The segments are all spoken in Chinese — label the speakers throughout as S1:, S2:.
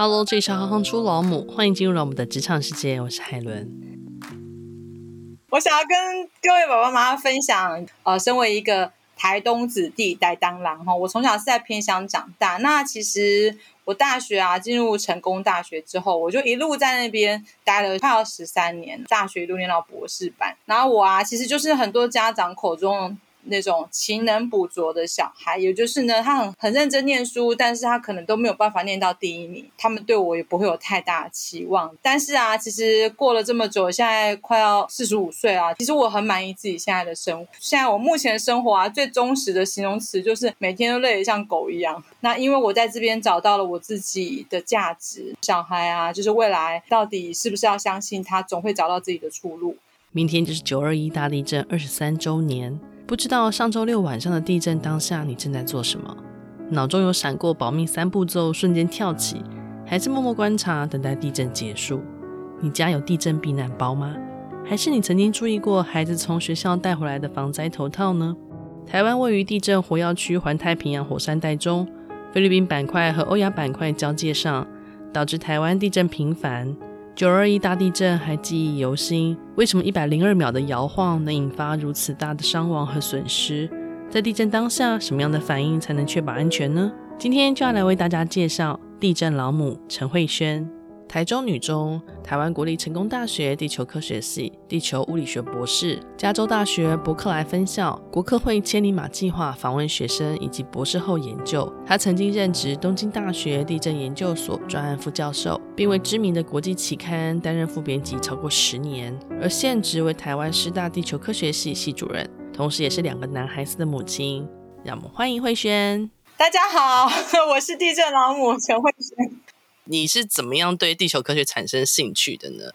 S1: Hello，这里是行行出老母，欢迎进入我们的职场世界，我是海伦。
S2: 我想要跟各位爸爸妈妈分享，呃，身为一个台东子弟，带当郎哈，我从小是在偏乡长大。那其实我大学啊，进入成功大学之后，我就一路在那边待了快要十三年，大学一路念到博士班。然后我啊，其实就是很多家长口中。那种勤能补拙的小孩，也就是呢，他很很认真念书，但是他可能都没有办法念到第一名。他们对我也不会有太大期望。但是啊，其实过了这么久，现在快要四十五岁啊，其实我很满意自己现在的生活。现在我目前的生活啊，最忠实的形容词就是每天都累得像狗一样。那因为我在这边找到了我自己的价值。小孩啊，就是未来到底是不是要相信他总会找到自己的出路？
S1: 明天就是九二一大地震二十三周年。不知道上周六晚上的地震当下你正在做什么？脑中有闪过保命三步骤，瞬间跳起，还是默默观察，等待地震结束？你家有地震避难包吗？还是你曾经注意过孩子从学校带回来的防灾头套呢？台湾位于地震活跃区环太平洋火山带中，菲律宾板块和欧亚板块交界上，导致台湾地震频繁。九二一大地震还记忆犹新，为什么一百零二秒的摇晃能引发如此大的伤亡和损失？在地震当下，什么样的反应才能确保安全呢？今天就要来为大家介绍地震老母陈慧萱。台中女中、台湾国立成功大学地球科学系地球物理学博士，加州大学伯克莱分校国科会千里马计划访问学生以及博士后研究。她曾经任职东京大学地震研究所专案副教授，并为知名的国际期刊担任副编辑超过十年。而现职为台湾师大地球科学系系主任，同时也是两个男孩子的母亲。让我们欢迎慧萱。
S2: 大家好，我是地震老母陈慧萱。
S1: 你是怎么样对地球科学产生兴趣的呢？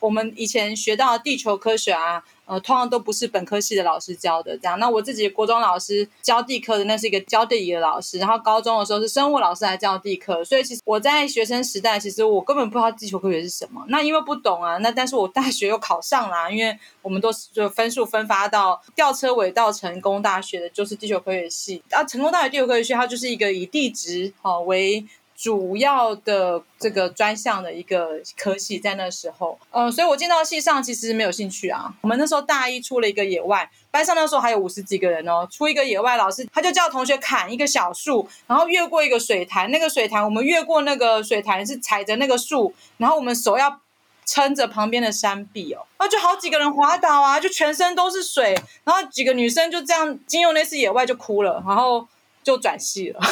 S2: 我们以前学到地球科学啊，呃，通常都不是本科系的老师教的。这样，那我自己国中老师教地科的，那是一个教地理的老师。然后高中的时候是生物老师来教地科，所以其实我在学生时代，其实我根本不知道地球科学是什么。那因为不懂啊，那但是我大学又考上了，因为我们都是就分数分发到吊车尾到成功大学的，就是地球科学系。啊，成功大学地球科学系它就是一个以地质好为。主要的这个专项的一个科系，在那时候，嗯，所以我进到系上其实没有兴趣啊。我们那时候大一出了一个野外，班上那时候还有五十几个人哦，出一个野外，老师他就叫同学砍一个小树，然后越过一个水潭，那个水潭我们越过那个水潭是踩着那个树，然后我们手要撑着旁边的山壁哦，然后就好几个人滑倒啊，就全身都是水，然后几个女生就这样经用那次野外就哭了，然后就转系了。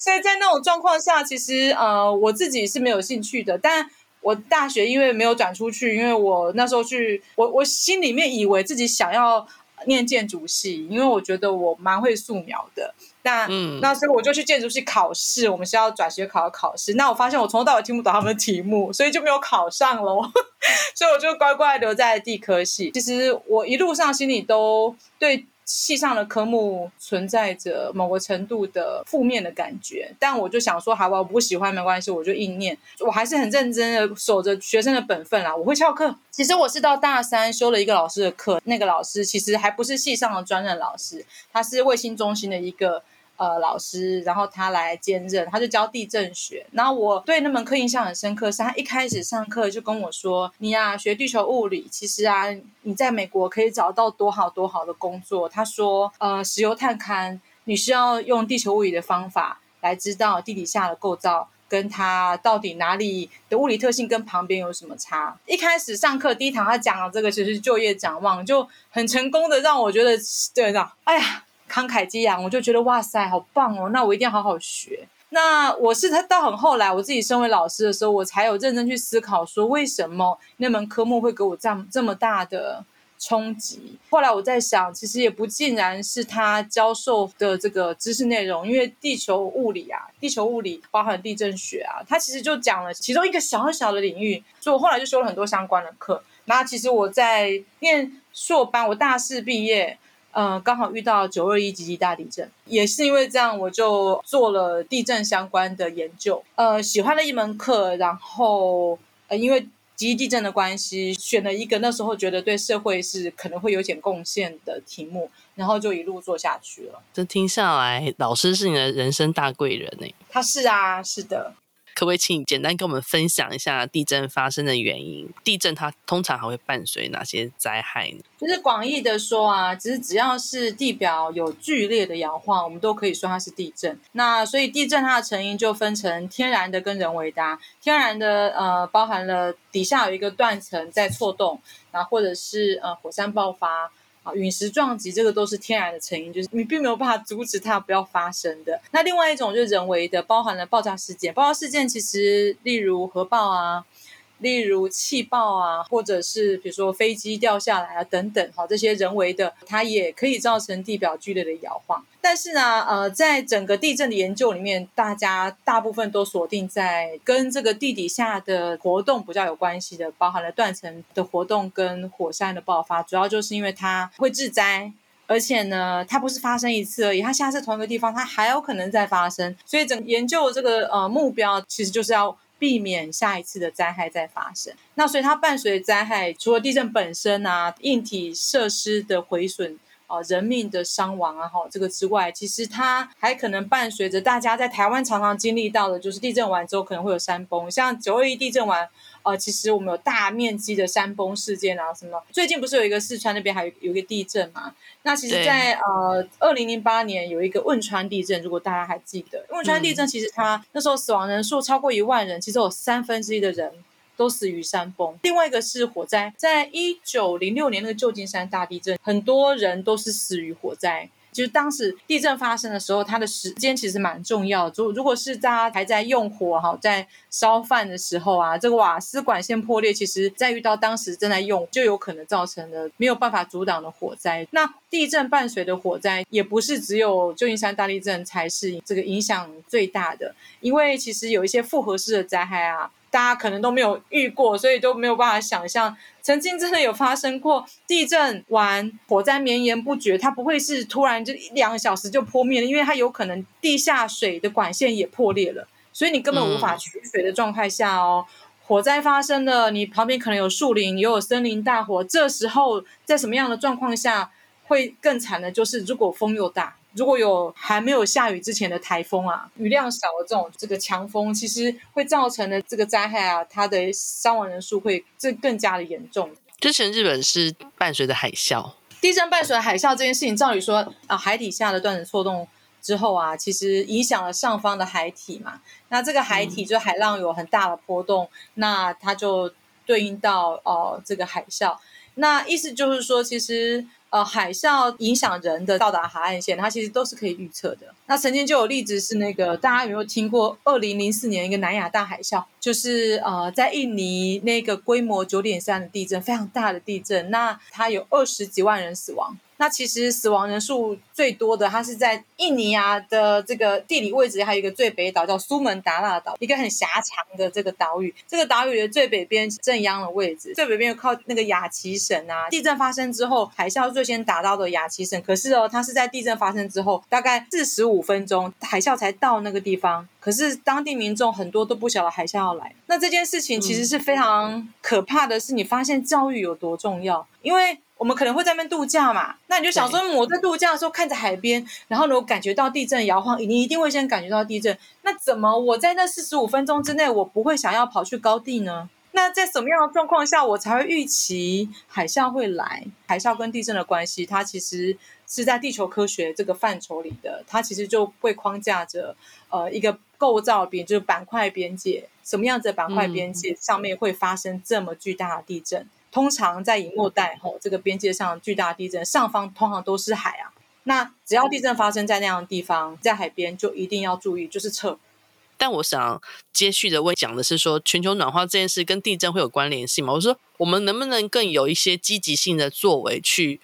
S2: 所以在那种状况下，其实呃我自己是没有兴趣的。但我大学因为没有转出去，因为我那时候去，我我心里面以为自己想要念建筑系，因为我觉得我蛮会素描的。那嗯，那所以我就去建筑系考试，我们学校转学考考试。那我发现我从头到尾听不懂他们的题目，所以就没有考上喽。所以我就乖乖留在地科系。其实我一路上心里都对。系上的科目存在着某个程度的负面的感觉，但我就想说，好吧，我不喜欢没关系，我就硬念，我还是很认真的守着学生的本分啦。我会翘课，其实我是到大三修了一个老师的课，那个老师其实还不是系上的专任老师，他是卫星中心的一个。呃，老师，然后他来兼任，他就教地震学。然后我对那门课印象很深刻，是他一开始上课就跟我说：“你呀、啊，学地球物理，其实啊，你在美国可以找到多好多好的工作。”他说：“呃，石油探勘，你需要用地球物理的方法来知道地底下的构造，跟它到底哪里的物理特性跟旁边有什么差。”一开始上课第一堂他讲的这个其实是就业展望，就很成功的让我觉得，对的，哎呀。慷慨激昂，我就觉得哇塞，好棒哦！那我一定要好好学。那我是他到很后来，我自己身为老师的时候，我才有认真去思考，说为什么那门科目会给我这样这么大的冲击。后来我在想，其实也不尽然是他教授的这个知识内容，因为地球物理啊，地球物理包含地震学啊，他其实就讲了其中一个小小的领域，所以我后来就修了很多相关的课。那其实我在念硕班，我大四毕业。呃，刚好遇到九二一级级大地震，也是因为这样，我就做了地震相关的研究。呃，喜欢了一门课，然后呃，因为极地震的关系，选了一个那时候觉得对社会是可能会有点贡献的题目，然后就一路做下去了。
S1: 这听下来，老师是你的人生大贵人呢。
S2: 他是啊，是的。
S1: 可不可以请你简单跟我们分享一下地震发生的原因？地震它通常还会伴随哪些灾害呢？
S2: 就是广义的说啊，其实只要是地表有剧烈的摇晃，我们都可以说它是地震。那所以地震它的成因就分成天然的跟人为的。天然的呃，包含了底下有一个断层在错动，然后或者是呃火山爆发。啊，陨石撞击这个都是天然的成因，就是你并没有办法阻止它不要发生的。那另外一种就是人为的，包含了爆炸事件。爆炸事件其实例如核爆啊。例如气爆啊，或者是比如说飞机掉下来啊等等，哈，这些人为的，它也可以造成地表剧烈的摇晃。但是呢，呃，在整个地震的研究里面，大家大部分都锁定在跟这个地底下的活动比较有关系的，包含了断层的活动跟火山的爆发，主要就是因为它会致灾，而且呢，它不是发生一次而已，它下次同一个地方它还有可能再发生，所以整研究这个呃目标其实就是要。避免下一次的灾害再发生。那所以它伴随灾害，除了地震本身啊，硬体设施的毁损啊、呃，人命的伤亡啊，哈，这个之外，其实它还可能伴随着大家在台湾常常经历到的，就是地震完之后可能会有山崩，像九二一地震完。呃，其实我们有大面积的山崩事件啊，什么？最近不是有一个四川那边还有有一个地震嘛？那其实在，在呃二零零八年有一个汶川地震，如果大家还记得，汶川地震其实它、嗯、那时候死亡人数超过一万人，其实有三分之一的人都死于山崩。另外一个是火灾，在一九零六年那个旧金山大地震，很多人都是死于火灾。就是当时地震发生的时候，它的时间其实蛮重要。如如果是大家还在用火哈，在烧饭的时候啊，这个瓦斯管线破裂，其实在遇到当时正在用，就有可能造成了没有办法阻挡的火灾。那地震伴随的火灾，也不是只有旧金山大地震才是这个影响最大的，因为其实有一些复合式的灾害啊。大家可能都没有遇过，所以都没有办法想象，曾经真的有发生过地震完火灾绵延不绝，它不会是突然就一两个小时就扑灭了，因为它有可能地下水的管线也破裂了，所以你根本无法取水的状态下哦，火灾发生了，你旁边可能有树林，也有森林大火，这时候在什么样的状况下会更惨的？就是如果风又大。如果有还没有下雨之前的台风啊，雨量少的这种这个强风，其实会造成的这个灾害啊，它的伤亡人数会这更加的严重。
S1: 之前日本是伴随着海啸，
S2: 地震伴随海啸这件事情，照理说啊，海底下的断层错动之后啊，其实影响了上方的海体嘛。那这个海体就海浪有很大的波动，嗯、那它就对应到哦、呃、这个海啸。那意思就是说，其实。呃，海啸影响人的到达海岸线，它其实都是可以预测的。那曾经就有例子是那个，大家有没有听过？二零零四年一个南亚大海啸，就是呃，在印尼那个规模九点三的地震，非常大的地震，那它有二十几万人死亡。那其实死亡人数最多的，它是在印尼啊的这个地理位置，还有一个最北岛叫苏门答腊岛，一个很狭长的这个岛屿。这个岛屿的最北边正央的位置，最北边又靠那个雅琪省啊。地震发生之后，海啸最先达到的雅琪省，可是哦，它是在地震发生之后大概四十五分钟，海啸才到那个地方。可是当地民众很多都不晓得海啸要来。那这件事情其实是非常可怕的是，你发现教育有多重要，因为。我们可能会在那边度假嘛，那你就想说，我在度假的时候看着海边，然后呢，我感觉到地震摇晃，你一定会先感觉到地震。那怎么我在那四十五分钟之内，我不会想要跑去高地呢？那在什么样的状况下，我才会预期海啸会来？海啸跟地震的关系，它其实是在地球科学这个范畴里的，它其实就会框架着呃一个构造边，就是板块边界，什么样子的板块边界上面会发生这么巨大的地震？嗯通常在以末代吼，这个边界上巨大地震，上方通常都是海啊。那只要地震发生在那样的地方，在海边就一定要注意，就是撤。
S1: 但我想接续的问讲的是说，全球暖化这件事跟地震会有关联性吗？我说，我们能不能更有一些积极性的作为去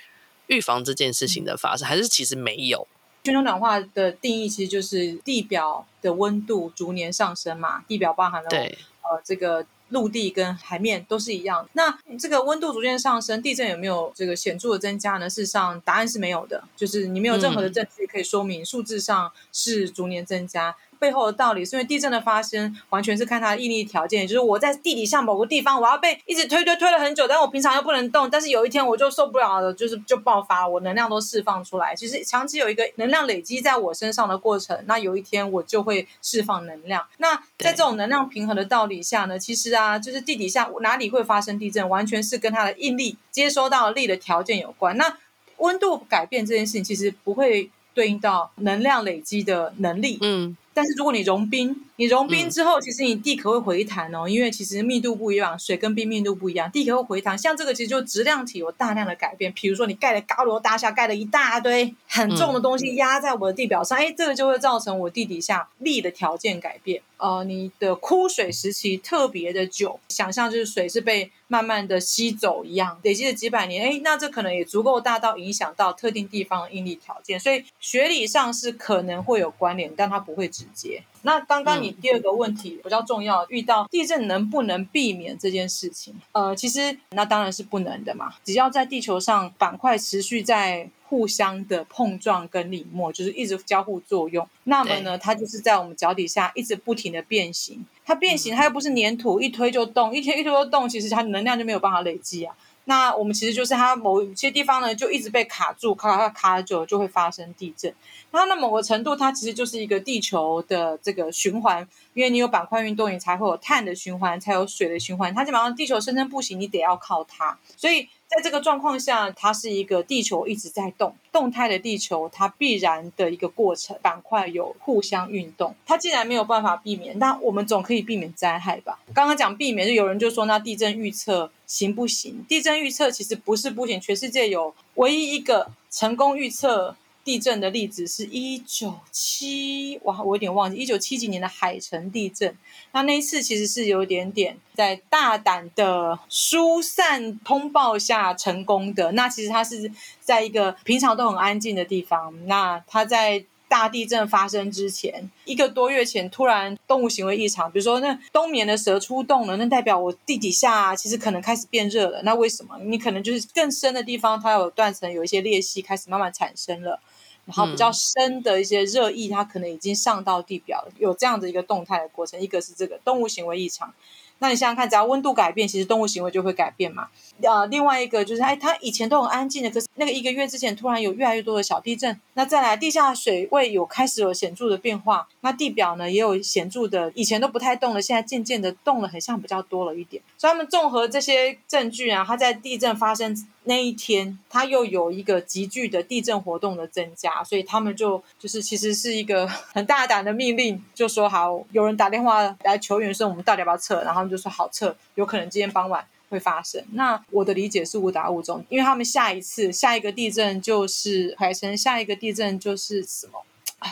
S1: 预防这件事情的发生，还是其实没有？
S2: 全球暖化的定义其实就是地表的温度逐年上升嘛，地表包含了对呃这个。陆地跟海面都是一样。那这个温度逐渐上升，地震有没有这个显著的增加呢？事实上，答案是没有的。就是你没有任何的证据可以说明数字上是逐年增加。背后的道理，是因为地震的发生完全是看它的应力条件，也就是我在地底下某个地方，我要被一直推推推了很久，但我平常又不能动，但是有一天我就受不了了，就是就爆发了，我能量都释放出来。其实长期有一个能量累积在我身上的过程，那有一天我就会释放能量。那在这种能量平衡的道理下呢，其实啊，就是地底下哪里会发生地震，完全是跟它的应力接收到力的条件有关。那温度改变这件事情，其实不会对应到能量累积的能力。嗯。但是如果你融冰，你融冰之后，其实你地壳会回弹哦，嗯、因为其实密度不一样，水跟冰密度不一样，地壳会回弹。像这个其实就质量体有大量的改变，比如说你盖了高楼大厦，盖了一大堆很重的东西压在我的地表上，哎、嗯，这个就会造成我地底下力的条件改变。呃，你的枯水时期特别的久，想象就是水是被慢慢的吸走一样，累积了几百年，哎，那这可能也足够大到影响到特定地方的应力条件，所以学理上是可能会有关联，但它不会直接。那刚刚你第二个问题比较重要，遇到地震能不能避免这件事情？呃，其实那当然是不能的嘛，只要在地球上板块持续在。互相的碰撞跟拧没，就是一直交互作用。那么呢，它就是在我们脚底下一直不停的变形。它变形，它又不是粘土，一推就动，一推一推就动，其实它能量就没有办法累积啊。那我们其实就是它某一些地方呢，就一直被卡住，卡卡卡久了就会发生地震。它那某个程度，它其实就是一个地球的这个循环，因为你有板块运动，你才会有碳的循环，才有水的循环。它基本上地球生生不息，你得要靠它，所以。在这个状况下，它是一个地球一直在动，动态的地球，它必然的一个过程，板块有互相运动。它既然没有办法避免，那我们总可以避免灾害吧？刚刚讲避免，就有人就说，那地震预测行不行？地震预测其实不是不行，全世界有唯一一个成功预测。地震的例子是一九七，哇，我有点忘记一九七几年的海城地震。那那一次其实是有点点在大胆的疏散通报下成功的。那其实它是在一个平常都很安静的地方。那它在大地震发生之前一个多月前，突然动物行为异常，比如说那冬眠的蛇出动了，那代表我地底下其实可能开始变热了。那为什么？你可能就是更深的地方，它有断层，有一些裂隙开始慢慢产生了。然后比较深的一些热议，它可能已经上到地表了，有这样的一个动态的过程。一个是这个动物行为异常，那你想想看，只要温度改变，其实动物行为就会改变嘛。呃，另外一个就是，哎，它以前都很安静的，可是那个一个月之前突然有越来越多的小地震。那再来，地下水位有开始有显著的变化，那地表呢也有显著的，以前都不太动了，现在渐渐的动了，很像比较多了一点。所以他们综合这些证据啊，它在地震发生。那一天，他又有一个急剧的地震活动的增加，所以他们就就是其实是一个 很大胆的命令，就说好，有人打电话来求援，说我们到底要不要撤，然后他们就说好撤，有可能今天傍晚会发生。那我的理解是误打误撞，因为他们下一次下一个地震就是海城，下一个地震就是什么？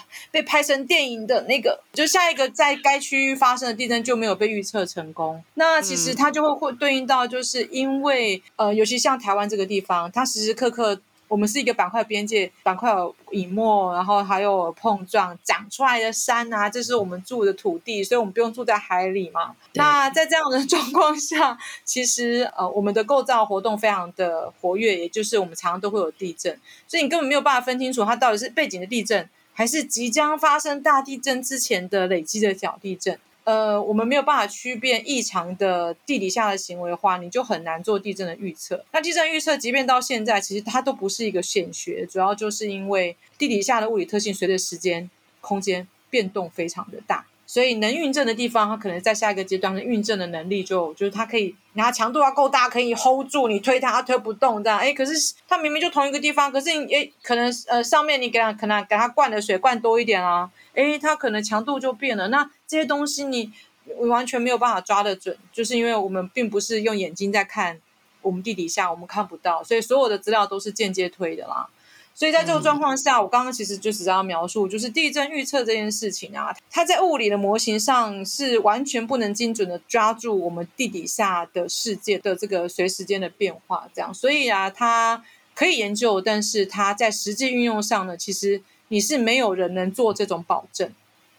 S2: 被拍成电影的那个，就下一个在该区域发生的地震就没有被预测成功。那其实它就会会对应到，就是因为呃，尤其像台湾这个地方，它时时刻刻我们是一个板块边界，板块有隐没，然后还有碰撞长出来的山啊，这是我们住的土地，所以我们不用住在海里嘛。那在这样的状况下，其实呃，我们的构造活动非常的活跃，也就是我们常常都会有地震，所以你根本没有办法分清楚它到底是背景的地震。还是即将发生大地震之前的累积的小地震，呃，我们没有办法区辨异常的地底下的行为的话，你就很难做地震的预测。那地震预测，即便到现在，其实它都不是一个显学，主要就是因为地底下的物理特性随着时间、空间变动非常的大。所以能运震的地方，它可能在下一个阶段的运震的能力就就是它可以，然后强度要够大，可以 hold 住你推它，它推不动这样。哎，可是它明明就同一个地方，可是你哎可能呃上面你给它可能给它灌的水灌多一点啊，哎它可能强度就变了。那这些东西你完全没有办法抓得准，就是因为我们并不是用眼睛在看我们地底下，我们看不到，所以所有的资料都是间接推的啦。所以在这个状况下，我刚刚其实就只是要描述，就是地震预测这件事情啊，它在物理的模型上是完全不能精准的抓住我们地底下的世界的这个随时间的变化，这样。所以啊，它可以研究，但是它在实际运用上呢，其实你是没有人能做这种保证，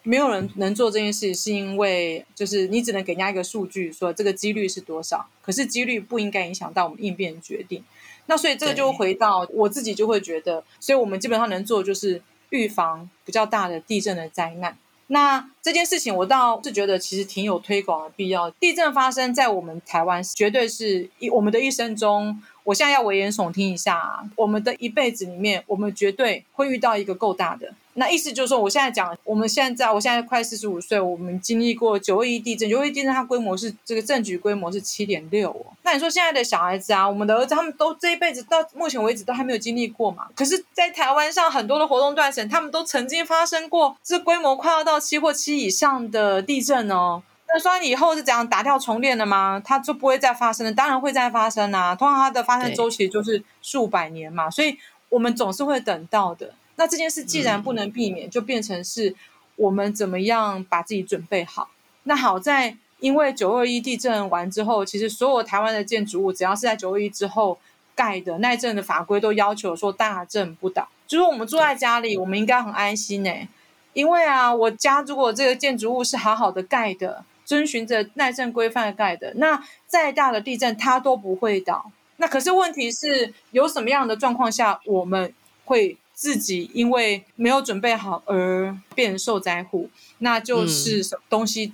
S2: 没有人能做这件事，是因为就是你只能给人家一个数据，说这个几率是多少，可是几率不应该影响到我们应变决定。那所以这个就回到我自己就会觉得，所以我们基本上能做就是预防比较大的地震的灾难。那这件事情，我倒是觉得其实挺有推广的必要。地震发生在我们台湾，绝对是一我们的一生中。我现在要危言耸听一下啊，我们的一辈子里面，我们绝对会遇到一个够大的。那意思就是说，我现在讲，我们现在，我现在快四十五岁，我们经历过九二一地震，九二一地震它规模是这个震局规模是七点六哦。那你说现在的小孩子啊，我们的儿子他们都这一辈子到目前为止都还没有经历过嘛？可是，在台湾上很多的活动断层，他们都曾经发生过这规模快要到七或七以上的地震哦。那说以后是怎样打掉重练的吗？它就不会再发生了？当然会再发生啊！通常它的发生周期就是数百年嘛，所以我们总是会等到的。那这件事既然不能避免，就变成是我们怎么样把自己准备好。那好在，因为九二一地震完之后，其实所有台湾的建筑物，只要是在九二一之后盖的，那一阵的法规都要求说大震不倒。就是我们住在家里，我们应该很安心呢、因为啊，我家如果这个建筑物是好好的盖的，遵循着耐震规范盖的，那再大的地震它都不会倒。那可是问题是有什么样的状况下我们会？自己因为没有准备好而变成受灾户，那就是什么东西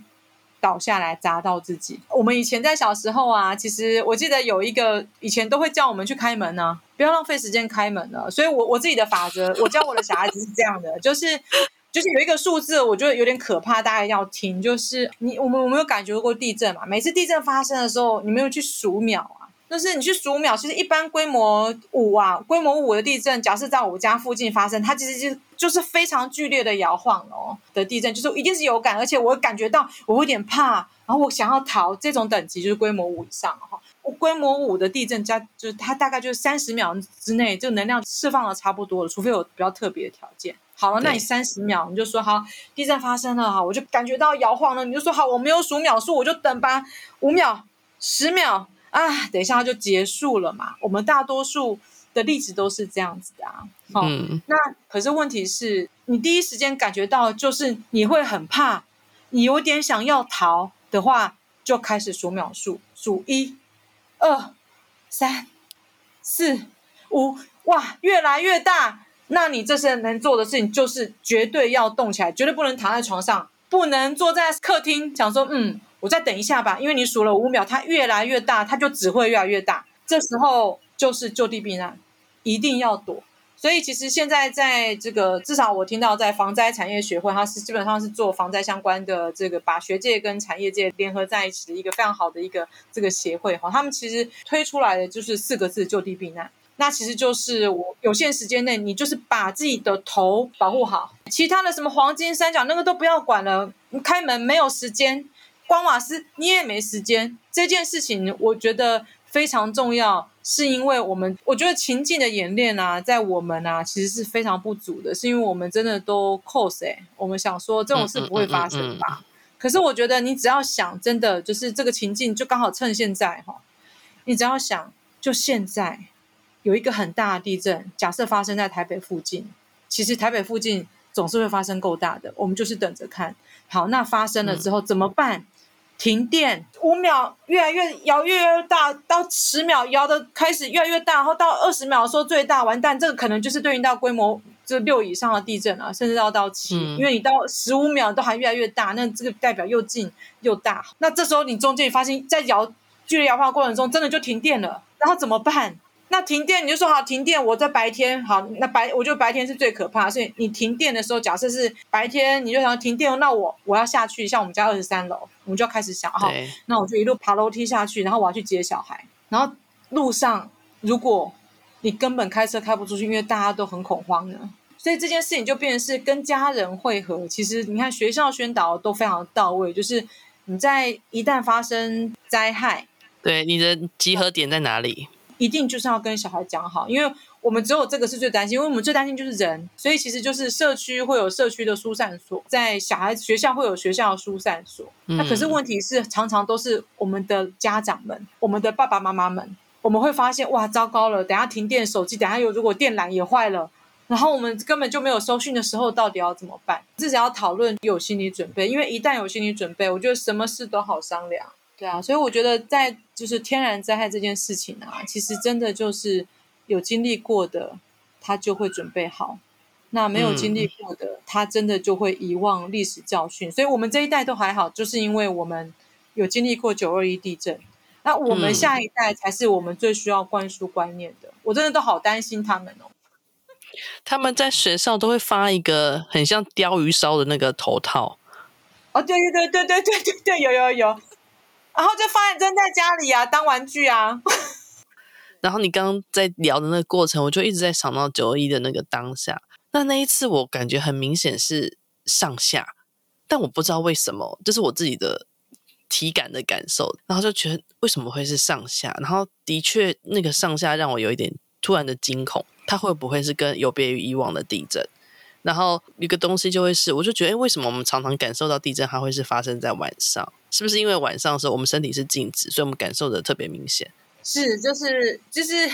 S2: 倒下来砸到自己。嗯。我们以前在小时候啊，其实我记得有一个以前都会叫我们去开门呢，啊，不要浪费时间开门了。所以我我自己的法则，我教我的小孩子是这样的，就是就是有一个数字，我觉得有点可怕，大家要听。就是你我们我们有感觉过地震嘛？每次地震发生的时候，你没有去数秒啊？就是你去数秒，其实一般规模五啊，规模五的地震，假设在我家附近发生，它其实就就是非常剧烈的摇晃哦的地震，就是一定是有感，而且我感觉到我有点怕，然后我想要逃。这种等级就是规模五以上哈，规模五的地震加就是它大概就是三十秒之内，这个能量释放的差不多了，除非有比较特别的条件。好了，那你三十秒你就说好，地震发生了哈，我就感觉到摇晃了，你就说好，我没有数秒数，我就等吧，五秒、十秒。啊，等一下就结束了嘛。我们大多数的例子都是这样子的啊。好，嗯，那可是问题是，你第一时间感觉到就是你会很怕，你有点想要逃的话，就开始数秒数，数一、二、三、四、五，哇，越来越大。那你这些能做的事情就是绝对要动起来，绝对不能躺在床上，不能坐在客厅想说，嗯。我再等一下吧，因为你数了五秒，它越来越大，它就只会越来越大。这时候就是就地避难，一定要躲。所以其实现在在这个，至少我听到在防灾产业学会，它是基本上是做防灾相关的这个，把学界跟产业界联合在一起的一个非常好的一个这个协会哈。他们其实推出来的就是四个字：就地避难。那其实就是我有限时间内，你就是把自己的头保护好，其他的什么黄金三角那个都不要管了。你开门没有时间。关瓦斯，你也没时间。这件事情我觉得非常重要，是因为我们我觉得情境的演练啊，在我们啊其实是非常不足的，是因为我们真的都 cos 哎，我们想说这种事不会发生吧？嗯嗯嗯嗯、可是我觉得你只要想，真的就是这个情境，就刚好趁现在哈，你只要想，就现在有一个很大的地震，假设发生在台北附近，其实台北附近总是会发生够大的，我们就是等着看。好，那发生了之后怎么办？嗯停电五秒，越来越摇，越来越大，到十秒摇的开始越来越大，然后到二十秒的时候最大，完蛋，这个可能就是对应到规模这六以上的地震了，甚至要到七，嗯，因为你到十五秒都还越来越大，那这个代表又近又大。那这时候你中间发现，在摇剧烈摇晃过程中，真的就停电了，然后怎么办？那停电你就说好停电，我在白天好，那白我觉得白天是最可怕，所以你停电的时候，假设是白天，你就想要停电，那我我要下去，像我们家二十三楼，我们就要开始想哈，那我就一路爬楼梯下去，然后我要去接小孩，然后路上如果你根本开车开不出去，因为大家都很恐慌呢，所以这件事情就变成是跟家人会合。其实你看学校宣导都非常到位，就是你在一旦发生灾害，
S1: 对你的集合点在哪里？
S2: 一定就是要跟小孩讲好，因为我们只有这个是最担心，因为我们最担心就是人，所以其实就是社区会有社区的疏散所，在小孩子学校会有学校的疏散所。嗯。那可是问题是，常常都是我们的家长们，我们的爸爸妈妈们，我们会发现哇，糟糕了，等下停电，手机等下有如果电缆也坏了，然后我们根本就没有收讯的时候，到底要怎么办？至少要讨论有心理准备，因为一旦有心理准备，我觉得什么事都好商量。对啊，所以我觉得在就是天然灾害这件事情啊，其实真的就是有经历过的，他就会准备好。那没有经历过的，嗯、他真的就会遗忘历史教训。所以，我们这一代都还好，就是因为我们有经历过九二一地震。那我们下一代才是我们最需要灌输观念的。嗯、我真的都好担心他们哦。
S1: 他们在学校都会发一个很像鲷鱼烧的那个头套。
S2: 哦，对对对对对对对对，有有有。然后就放在扔在家里啊，当玩具啊。
S1: 然后你刚刚在聊的那个过程，我就一直在想到九二一的那个当下。那那一次我感觉很明显是上下，但我不知道为什么，这是我自己的体感的感受。然后就觉得为什么会是上下？然后的确那个上下让我有一点突然的惊恐，它会不会是跟有别于以往的地震？然后一个东西就会是，我就觉得，哎，为什么我们常常感受到地震，它会是发生在晚上？是不是因为晚上的时候我们身体是静止，所以我们感受的特别明显？
S2: 是，就是就是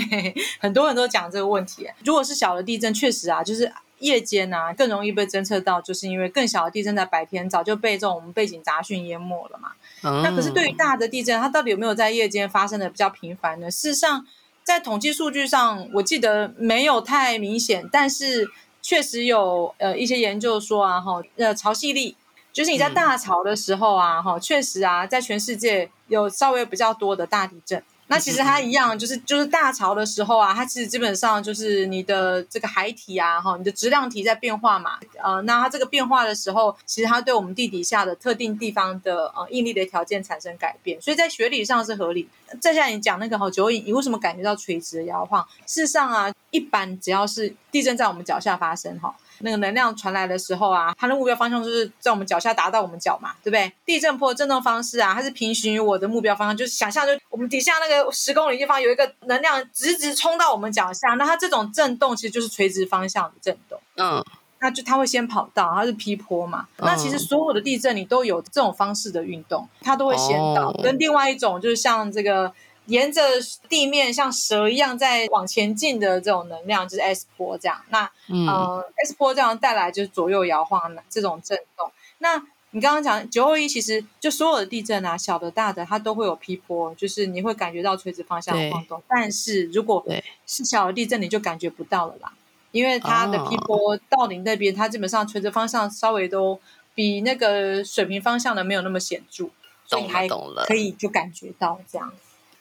S2: 很多人都讲这个问题。如果是小的地震，确实啊，就是夜间啊更容易被侦测到，就是因为更小的地震在白天早就被这种背景杂讯淹没了嘛。嗯、那可是对于大的地震，它到底有没有在夜间发生的比较频繁呢？事实上，在统计数据上，我记得没有太明显，但是确实有呃一些研究说啊，哈，呃潮汐力。就是你在大潮的时候啊，哈、嗯，确实啊，在全世界有稍微比较多的大地震。那其实它一样，就是就是大潮的时候啊，它其实基本上就是你的这个海体啊，哈，你的质量体在变化嘛。呃，那它这个变化的时候，其实它对我们地底下的特定地方的呃应力的条件产生改变，所以在学理上是合理。再下来你讲那个哈九二一，你为什么感觉到垂直的摇晃？事实上啊，一般只要是地震在我们脚下发生，哈。那个能量传来的时候啊，它的目标方向就是在我们脚下达到我们脚嘛，对不对？地震波震动方式啊，它是平行于我的目标方向，就是想象就我们底下那个十公里地方有一个能量直直冲到我们脚下，那它这种震动其实就是垂直方向的震动。嗯，那就它会先跑到，它是劈坡嘛。嗯、那其实所有的地震你都有这种方式的运动，它都会先到。哦、跟另外一种就是像这个。沿着地面像蛇一样在往前进的这种能量就是 S 波这样，那、嗯、呃 S 波这样带来就是左右摇晃的这种震动。那你刚刚讲九二一，其实就所有的地震啊，小的大的，它都会有 P 波，就是你会感觉到垂直方向的晃动。但是如果是小的地震，你就感觉不到了啦，因为它的 P 波到你那边，它基本上垂直方向稍微都比那个水平方向的没有那么显著，所以还可以就感觉到这样。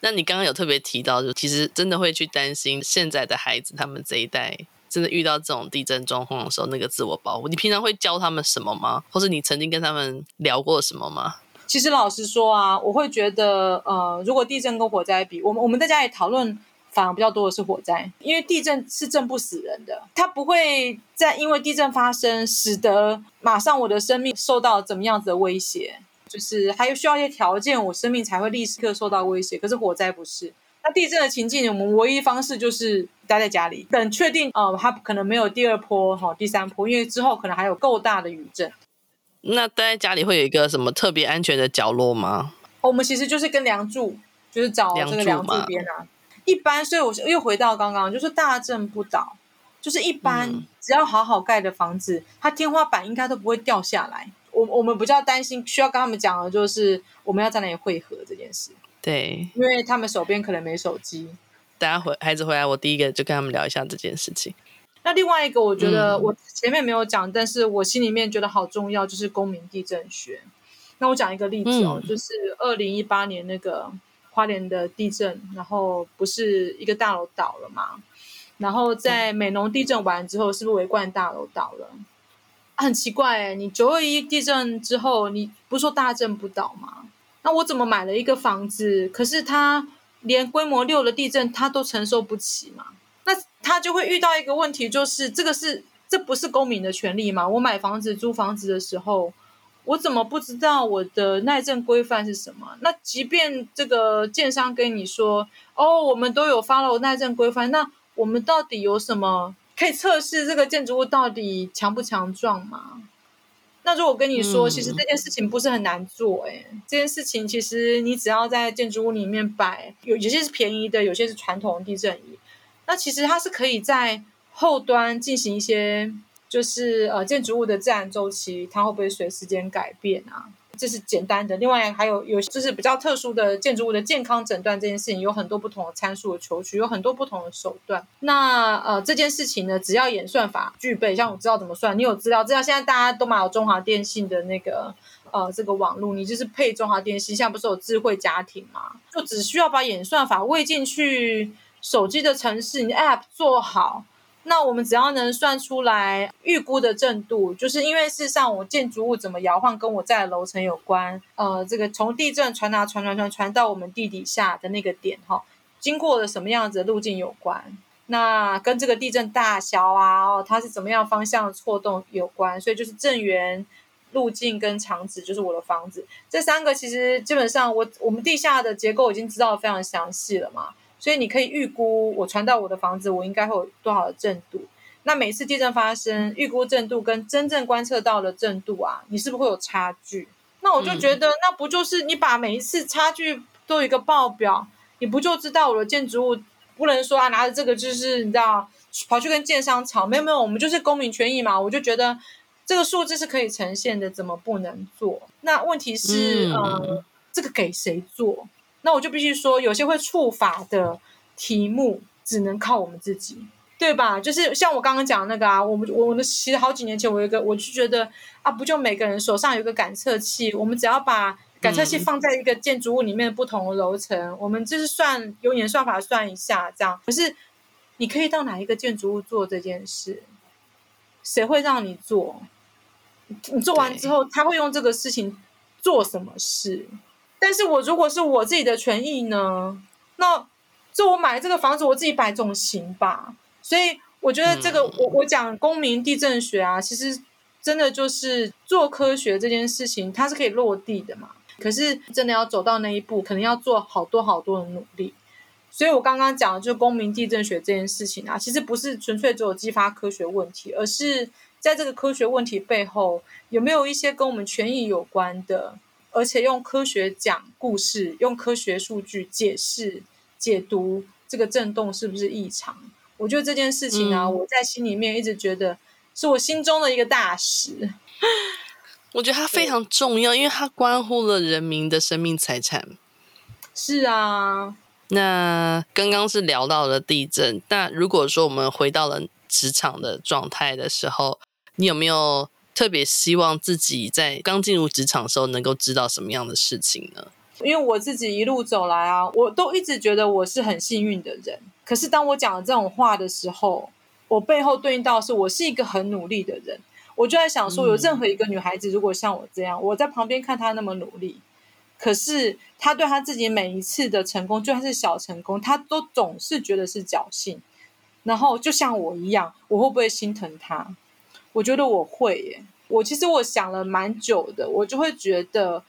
S1: 那你刚刚有特别提到，就其实真的会去担心现在的孩子，他们这一代真的遇到这种地震状况的时候，那个自我保护，你平常会教他们什么吗？或是你曾经跟他们聊过什么吗？
S2: 其实老实说啊，我会觉得，呃，如果地震跟火灾比，我们我们在家里讨论反而比较多的是火灾，因为地震是震不死人的，它不会在因为地震发生，使得马上我的生命受到怎么样子的威胁。就是还有需要一些条件，我生命才会立刻受到威胁。可是火灾不是，那地震的情境，我们唯一方式就是待在家里，等确定哦，它可能没有第二波哈、哦，第三波，因为之后可能还有够大的余震。
S1: 那待在家里会有一个什么特别安全的角落吗？
S2: 我们其实就是跟梁柱，就是找这个梁柱边啊。一般，所以我又回到刚刚，就是大震不倒，就是一般、嗯、只要好好盖的房子，它天花板应该都不会掉下来。我我们比较担心，需要跟他们讲的就是我们要在哪里汇合这件事。
S1: 对，
S2: 因为他们手边可能没手机。
S1: 等下回孩子回来，我第一个就跟他们聊一下这件事情。
S2: 那另外一个，我觉得我前面没有讲，嗯、但是我心里面觉得好重要，就是公民地震学。那我讲一个例子哦，嗯、就是二零一八年那个花莲的地震，然后不是一个大楼倒了嘛？然后在美浓地震完之后，是不是维冠大楼倒了？很奇怪哎，你九二一地震之后，你不是说大震不倒吗？那我怎么买了一个房子，可是它连规模六的地震它都承受不起嘛？那他就会遇到一个问题，就是这个是这不是公民的权利吗？我买房子租房子的时候，我怎么不知道我的耐震规范是什么？那即便这个建商跟你说，哦，我们都有 follow 耐震规范，那我们到底有什么？可以测试这个建筑物到底强不强壮吗？那如果我跟你说，其实这件事情不是很难做，哎，嗯、这件事情其实你只要在建筑物里面摆，有有些是便宜的，有些是传统的地震仪，那其实它是可以在后端进行一些，就是呃建筑物的自然周期，它会不会随时间改变啊？这是简单的。另外还有有就是比较特殊的建筑物的健康诊断这件事情，有很多不同的参数的求取，有很多不同的手段。那呃这件事情呢，只要演算法具备，像我知道怎么算，你有资料，知道现在大家都买有中华电信的那个呃这个网络，你就是配中华电信，现在不是有智慧家庭嘛，就只需要把演算法喂进去手机的城市，你的 App 做好。那我们只要能算出来预估的震度，就是因为事实上我建筑物怎么摇晃跟我在楼层有关。呃，这个从地震传达传传传传到我们地底下的那个点哈，经过了什么样子的路径有关。那跟这个地震大小啊，哦，它是怎么样方向错动有关。所以就是震源、路径跟场址，就是我的房子这三个，其实基本上我我们地下的结构已经知道得非常详细了嘛。所以你可以预估我传到我的房子，我应该会有多少的震度？那每次地震发生，预估震度跟真正观测到的震度啊，你是不是会有差距？那我就觉得，那不就是你把每一次差距都有一个报表，你不就知道我的建筑物不能说啊，拿着这个就是你知道跑去跟建商吵？没有没有，我们就是公民权益嘛。我就觉得这个数字是可以呈现的，怎么不能做？那问题是，嗯、呃，这个给谁做？那我就必须说，有些会触法的题目，只能靠我们自己，对吧？就是像我刚刚讲的那个啊，我们我们其实好几年前，我有一个，我就觉得啊，不就每个人手上有个感测器，我们只要把感测器放在一个建筑物里面的不同的楼层，嗯、我们就是算有演算法算一下这样。可是你可以到哪一个建筑物做这件事？谁会让你做？你做完之后，他会用这个事情做什么事？但是我如果是我自己的权益呢？那就我买这个房子，我自己摆总行吧。所以我觉得这个，我我讲公民地震学啊，其实真的就是做科学这件事情，它是可以落地的嘛。可是真的要走到那一步，可能要做好多好多的努力。所以我刚刚讲的就是公民地震学这件事情啊，其实不是纯粹只有激发科学问题，而是在这个科学问题背后，有没有一些跟我们权益有关的。而且用科学讲故事，用科学数据解释、解读这个震动是不是异常？我觉得这件事情呢、啊，嗯、我在心里面一直觉得是我心中的一个大事。
S1: 我觉得它非常重要，因为它关乎了人民的生命财产。
S2: 是啊，
S1: 那刚刚是聊到了地震，那如果说我们回到了职场的状态的时候，你有没有？特别希望自己在刚进入职场的时候能够知道什么样的事情呢？
S2: 因为我自己一路走来啊，我都一直觉得我是很幸运的人。可是当我讲了这种话的时候，我背后对应到是我是一个很努力的人。我就在想说，有任何一个女孩子如果像我这样，我在旁边看她那么努力，可是她对她自己每一次的成功，就算是小成功，她都总是觉得是侥幸。然后就像我一样，我会不会心疼她？我觉得我会耶，我其实我想了蛮久的，我就会觉得，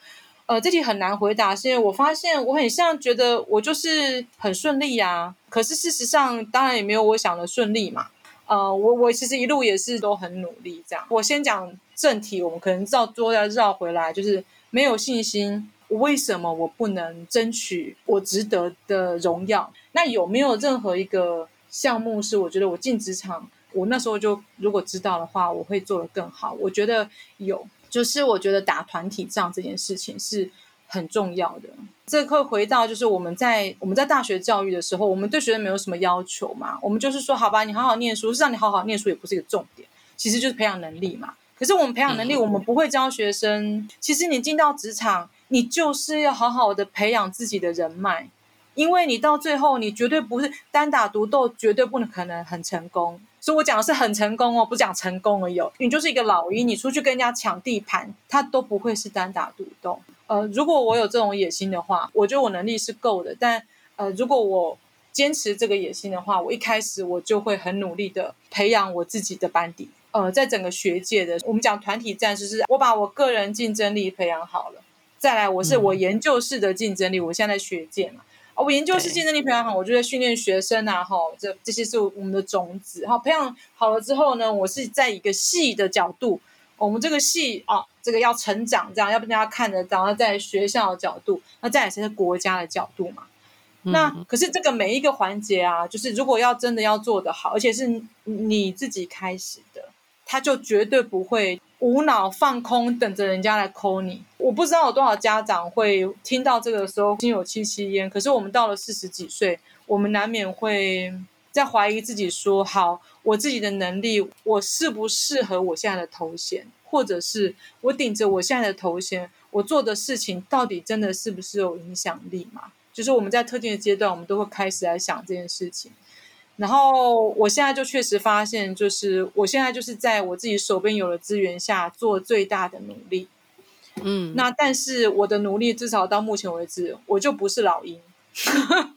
S2: 呃，这题很难回答，是因为我发现我很像觉得我就是很顺利呀，可是事实上当然也没有我想的顺利嘛，呃，我我其实一路也是都很努力这样。我先讲正题，我们可能绕多要绕回来，就是没有信心，为什么我不能争取我值得的荣耀？那有没有任何一个项目是我觉得我进职场？我那时候就如果知道的话，我会做得更好。我觉得有，就是我觉得打团体仗这件事情是很重要的。这会回到就是我们在我们在大学教育的时候，我们对学生没有什么要求嘛，我们就是说好吧，你好好念书，是让你好好念书也不是一个重点，其实就是培养能力嘛。可是我们培养能力，我们不会教学生。其实你进到职场，你就是要好好的培养自己的人脉。因为你到最后，你绝对不是单打独斗，绝对不能可能很成功。所以我讲的是很成功哦，不讲成功而已。你就是一个老鹰，你出去跟人家抢地盘，他都不会是单打独斗。呃，如果我有这种野心的话，我觉得我能力是够的。但呃，如果我坚持这个野心的话，我一开始我就会很努力的培养我自己的班底。呃，在整个学界的，我们讲团体战，就是我把我个人竞争力培养好了，再来我是我研究室的竞争力。嗯、我现在在学界嘛。我研究是竞争力培养好，我就在训练学生啊，哈，这这些是我们的种子，好，培养好了之后呢，我是在一个系的角度，我们这个系啊，这个要成长，这样要不然大家看得到，在学校的角度，那再也是国家的角度嘛。嗯、那可是这个每一个环节啊，就是如果要真的要做得好，而且是你自己开始的，他就绝对不会无脑放空，等着人家来 call 你。我不知道有多少家长会听到这个时候心有戚戚焉。可是我们到了四十几岁，我们难免会在怀疑自己说：好，我自己的能力，我适不适合我现在的头衔？或者是我顶着我现在的头衔，我做的事情到底真的是不是有影响力嘛？就是我们在特定的阶段，我们都会开始来想这件事情。然后我现在就确实发现，就是我现在就是在我自己手边有了资源下做最大的努力。嗯，那但是我的努力至少到目前为止，我就不是老鹰。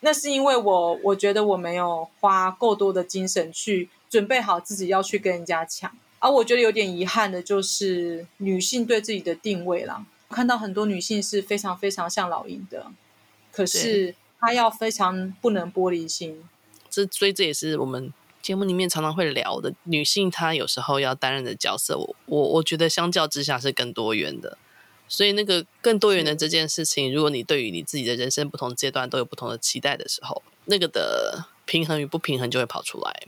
S2: 那是因为我我觉得我没有花够多的精神去准备好自己要去跟人家抢。而我觉得有点遗憾的就是女性对自己的定位啦。看到很多女性是非常非常像老鹰的，可是她要非常不能玻璃心。
S1: 这所以这也是我们节目里面常常会聊的，女性她有时候要担任的角色，我我我觉得相较之下是更多元的。所以那个更多元的这件事情，如果你对于你自己的人生不同阶段都有不同的期待的时候，那个的平衡与不平衡就会跑出来。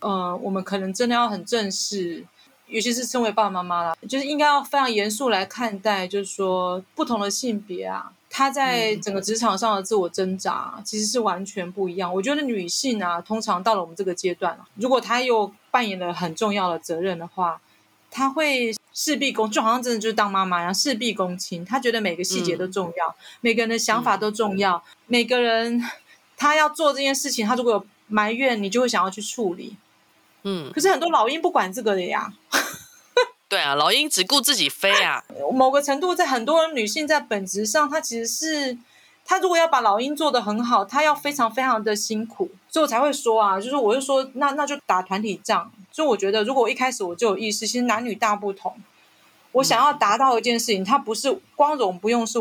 S2: 嗯、呃，我们可能真的要很正视。尤其是身为爸爸妈妈啦，就是应该要非常严肃来看待，就是说不同的性别啊，他在整个职场上的自我挣扎其实是完全不一样。我觉得女性啊，通常到了我们这个阶段，如果她又扮演了很重要的责任的话，她会事必躬，就好像真的就是当妈妈一样，事必躬亲。她觉得每个细节都重要，嗯、每个人的想法都重要，嗯、每个人她要做这件事情，她如果有埋怨，你就会想要去处理。嗯，可是很多老鹰不管这个的呀。
S1: 对啊，老鹰只顾自己飞啊。
S2: 某个程度，在很多女性在本质上，她其实是，她如果要把老鹰做得很好，她要非常非常的辛苦，所以我才会说啊，就是我就说，那那就打团体仗。所以我觉得，如果我一开始我就有意识，其实男女大不同。我想要达到一件事情，它不是光荣不用是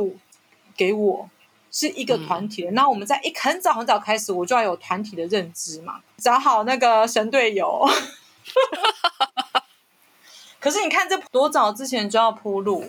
S2: 给我，是一个团体的。那、嗯、我们在一很早很早开始，我就要有团体的认知嘛，找好那个神队友。可是你看，这多早之前就要铺路？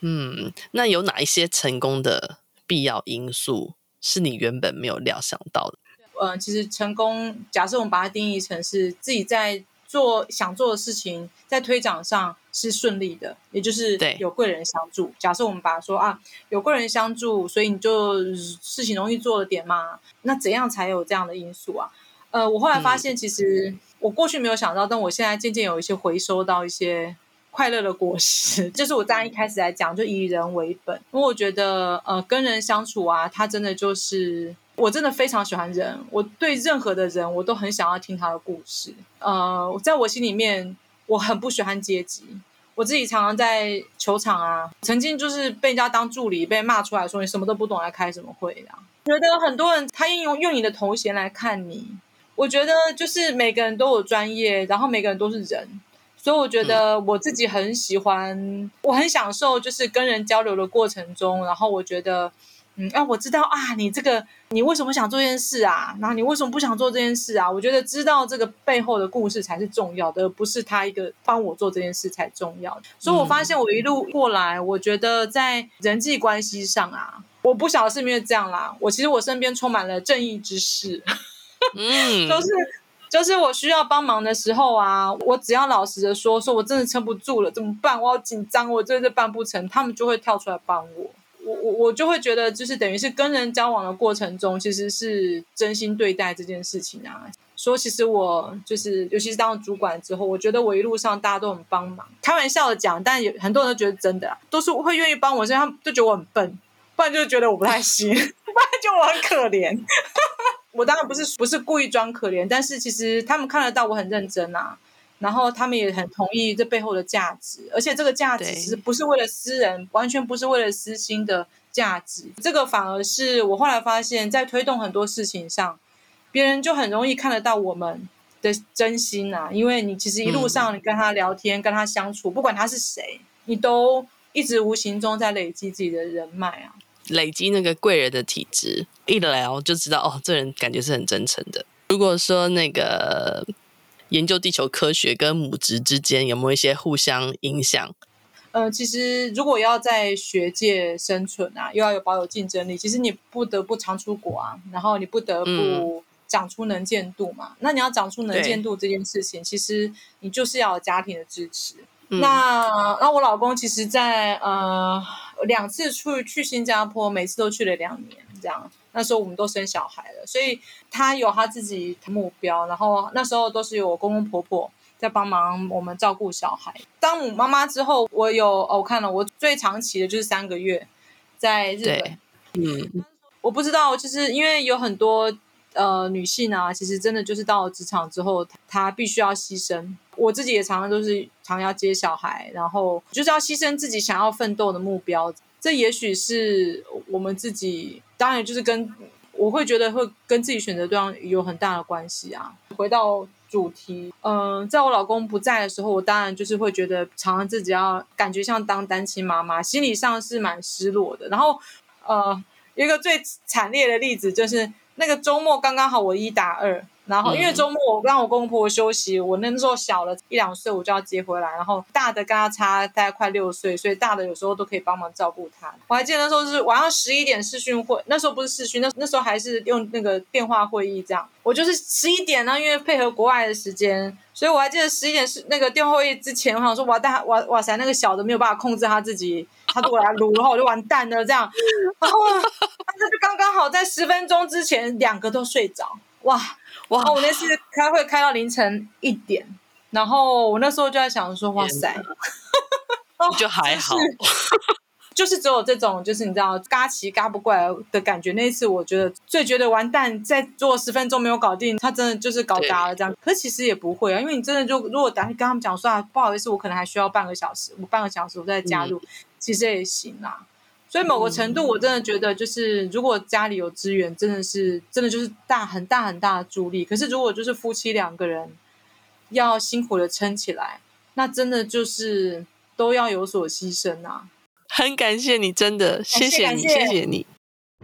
S1: 嗯，那有哪一些成功的必要因素是你原本没有料想到的？
S2: 呃，其实成功，假设我们把它定义成是自己在做想做的事情，在推展上是顺利的，也就是有贵人相助。假设我们把它说啊，有贵人相助，所以你就事情容易做了点嘛。那怎样才有这样的因素啊？呃，我后来发现，其实。我过去没有想到，但我现在渐渐有一些回收到一些快乐的果实。就是我刚刚一开始来讲，就以人为本，因为我觉得，呃，跟人相处啊，他真的就是，我真的非常喜欢人。我对任何的人，我都很想要听他的故事。呃，在我心里面，我很不喜欢阶级。我自己常常在球场啊，曾经就是被人家当助理，被骂出来说你什么都不懂，来开什么会的。觉得很多人他应用用你的头衔来看你。我觉得就是每个人都有专业，然后每个人都是人，所以我觉得我自己很喜欢，嗯、我很享受就是跟人交流的过程中，然后我觉得，嗯，啊，我知道啊，你这个你为什么想做这件事啊？然后你为什么不想做这件事啊？我觉得知道这个背后的故事才是重要的，而不是他一个帮我做这件事才重要的。所以我发现我一路过来，我觉得在人际关系上啊，我不晓得是因为这样啦，我其实我身边充满了正义之士。嗯，就是就是我需要帮忙的时候啊，我只要老实的说，说我真的撑不住了，怎么办？我好紧张，我真的办不成，他们就会跳出来帮我。我我我就会觉得，就是等于是跟人交往的过程中，其实是真心对待这件事情啊。说其实我就是，尤其是当主管之后，我觉得我一路上大家都很帮忙，开玩笑的讲，但有很多人都觉得真的，都是会愿意帮我，所以他们就觉得我很笨，不然就觉得我不太行，不然就我很可怜。我当然不是不是故意装可怜，但是其实他们看得到我很认真啊，然后他们也很同意这背后的价值，而且这个价值其实不是为了私人，完全不是为了私心的价值，这个反而是我后来发现，在推动很多事情上，别人就很容易看得到我们的真心啊，因为你其实一路上你跟他聊天，嗯、跟他相处，不管他是谁，你都一直无形中在累积自己的人脉啊。
S1: 累积那个贵人的体质，一聊就知道哦，这人感觉是很真诚的。如果说那个研究地球科学跟母职之间有没有一些互相影响？
S2: 呃，其实如果要在学界生存啊，又要有保有竞争力，其实你不得不常出国啊，然后你不得不长出能见度嘛。嗯、那你要长出能见度这件事情，其实你就是要有家庭的支持。嗯、那那我老公其实在呃两次去去新加坡，每次都去了两年这样。那时候我们都生小孩了，所以他有他自己的目标。然后那时候都是有我公公婆婆在帮忙我们照顾小孩。当我妈妈之后，我有、哦、我看了，我最长期的就是三个月在日本。嗯，我不知道，就是因为有很多呃女性啊，其实真的就是到了职场之后，她必须要牺牲。我自己也常常都是常要接小孩，然后就是要牺牲自己想要奋斗的目标。这也许是我们自己，当然就是跟我会觉得会跟自己选择对象有很大的关系啊。回到主题，嗯、在我老公不在的时候，我当然就是会觉得常常自己要感觉像当单亲妈妈，心理上是蛮失落的。然后，呃，一个最惨烈的例子就是那个周末刚刚好我一打二。然后因为周末我让我公公婆婆休息，我那时候小了一两岁，我就要接回来。然后大的跟他差大概快六岁，所以大的有时候都可以帮忙照顾他。我还记得那时候是晚上十一点视讯会，那时候不是视讯，那那时候还是用那个电话会议这样。我就是十一点呢，因为配合国外的时间，所以我还记得十一点是那个电话会议之前，我想说哇，但哇哇塞，那个小的没有办法控制他自己，他对我来撸，然后我就完蛋了这样。然后但是就刚刚好在十分钟之前，两个都睡着，哇。哇！我那次开会开到凌晨一点，然后我那时候就在想说，哇塞，
S1: 就还好，
S2: 就是 只有这种，就是你知道，嘎奇嘎不过来的感觉。那一次我觉得最觉得完蛋，再做十分钟没有搞定，他真的就是搞砸了这样。可是其实也不会啊，因为你真的就如果打跟他们讲说啊，不好意思，我可能还需要半个小时，我半个小时我再加入，嗯、其实也行啊。所以某个程度，我真的觉得，就是如果家里有资源，真的是真的就是大很大很大的助力。可是如果就是夫妻两个人要辛苦的撑起来，那真的就是都要有所牺牲啊！
S1: 很感谢你，真的谢谢你，谢谢你，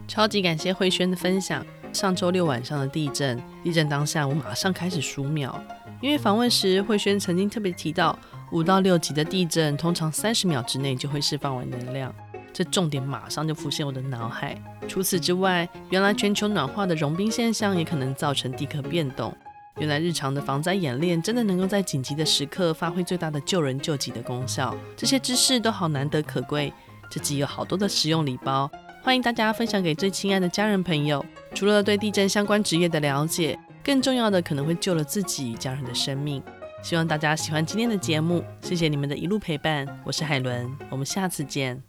S1: 超级感谢慧萱的分享。上周六晚上的地震，地震当下我马上开始数秒，因为访问时慧萱曾经特别提到，五到六级的地震通常三十秒之内就会释放完能量。这重点马上就浮现我的脑海。除此之外，原来全球暖化的融冰现象也可能造成地壳变动。原来日常的防灾演练真的能够在紧急的时刻发挥最大的救人救急的功效。这些知识都好难得可贵。这集有好多的实用礼包，欢迎大家分享给最亲爱的家人朋友。除了对地震相关职业的了解，更重要的可能会救了自己与家人的生命。希望大家喜欢今天的节目，谢谢你们的一路陪伴。我是海伦，我们下次见。